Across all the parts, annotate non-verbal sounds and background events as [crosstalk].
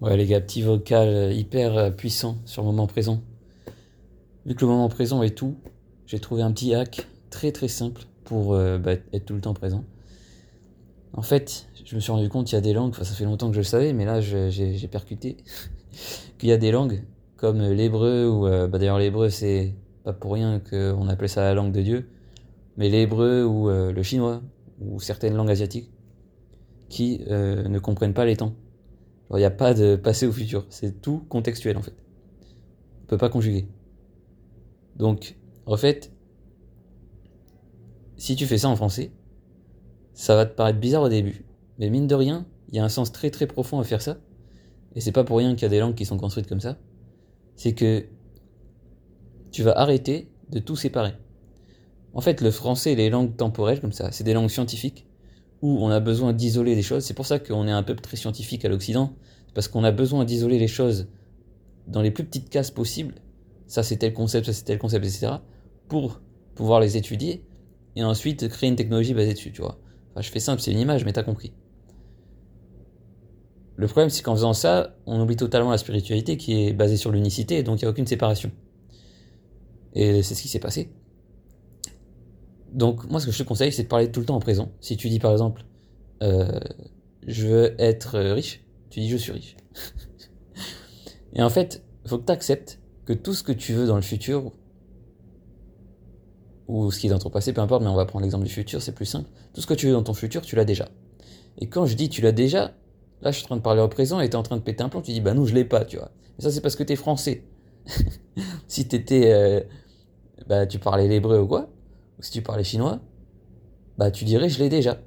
Ouais, les gars, petit vocal euh, hyper euh, puissant sur le moment présent. Vu que le moment présent est tout, j'ai trouvé un petit hack très très simple pour euh, bah, être tout le temps présent. En fait, je me suis rendu compte qu'il y a des langues, enfin ça fait longtemps que je le savais, mais là j'ai percuté [laughs] qu'il y a des langues comme l'hébreu, ou bah, d'ailleurs l'hébreu c'est pas pour rien qu'on appelle ça la langue de Dieu, mais l'hébreu ou le chinois, ou certaines langues asiatiques, qui ne comprennent pas les temps. Il n'y a pas de passé au futur, c'est tout contextuel en fait. On peut pas conjuguer. Donc, en fait, si tu fais ça en français, ça va te paraître bizarre au début. Mais mine de rien, il y a un sens très très profond à faire ça. Et c'est pas pour rien qu'il y a des langues qui sont construites comme ça. C'est que tu vas arrêter de tout séparer. En fait, le français et les langues temporelles comme ça, c'est des langues scientifiques où on a besoin d'isoler des choses. C'est pour ça qu'on est un peu très scientifique à l'Occident, parce qu'on a besoin d'isoler les choses dans les plus petites cases possibles. Ça c'est tel concept, ça c'est tel concept, etc. Pour pouvoir les étudier et ensuite créer une technologie basée dessus, tu vois. Enfin, je fais simple, c'est une image, mais t'as compris. Le problème, c'est qu'en faisant ça, on oublie totalement la spiritualité qui est basée sur l'unicité, donc il n'y a aucune séparation. Et c'est ce qui s'est passé. Donc, moi, ce que je te conseille, c'est de parler tout le temps en présent. Si tu dis, par exemple, euh, je veux être riche, tu dis, je suis riche. [laughs] Et en fait, faut que tu acceptes que tout ce que tu veux dans le futur, ou ce qui est dans ton passé, peu importe, mais on va prendre l'exemple du futur, c'est plus simple. Tout ce que tu veux dans ton futur, tu l'as déjà. Et quand je dis tu l'as déjà, là je suis en train de parler au présent et tu es en train de péter un plomb, tu dis bah non, je l'ai pas, tu vois. Et ça, c'est parce que tu es français. [laughs] si tu étais. Euh, bah, tu parlais l'hébreu ou quoi, si tu parlais chinois, bah tu dirais je l'ai déjà.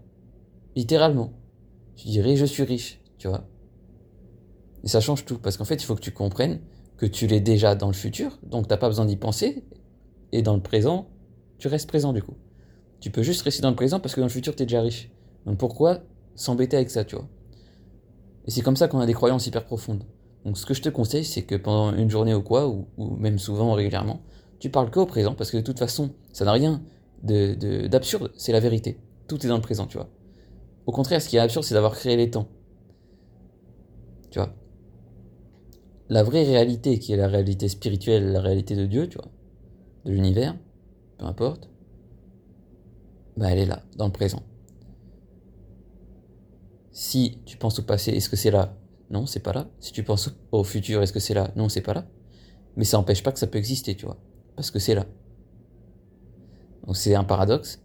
Littéralement. Tu dirais je suis riche, tu vois. Et ça change tout, parce qu'en fait, il faut que tu comprennes que tu l'es déjà dans le futur, donc t'as pas besoin d'y penser, et dans le présent, tu restes présent du coup. Tu peux juste rester dans le présent parce que dans le futur, tu es déjà riche. Donc pourquoi s'embêter avec ça, tu vois? Et c'est comme ça qu'on a des croyances hyper profondes. Donc ce que je te conseille, c'est que pendant une journée ou quoi, ou, ou même souvent, régulièrement, tu parles que au présent, parce que de toute façon, ça n'a rien d'absurde, c'est la vérité. Tout est dans le présent, tu vois. Au contraire, ce qui est absurde, c'est d'avoir créé les temps. Tu vois. La vraie réalité, qui est la réalité spirituelle, la réalité de Dieu, tu vois, de l'univers, peu importe, bah elle est là, dans le présent. Si tu penses au passé, est-ce que c'est là? Non, c'est pas là. Si tu penses au futur, est-ce que c'est là? Non, c'est pas là. Mais ça n'empêche pas que ça peut exister, tu vois, parce que c'est là. Donc c'est un paradoxe,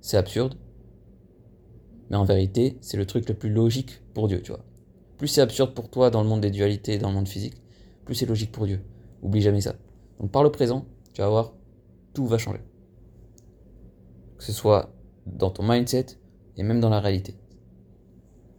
c'est absurde, mais en vérité, c'est le truc le plus logique pour Dieu, tu vois. Plus c'est absurde pour toi dans le monde des dualités, dans le monde physique, plus c'est logique pour Dieu. Oublie jamais ça. Donc par le présent, tu vas voir, tout va changer. Que ce soit dans ton mindset et même dans la réalité.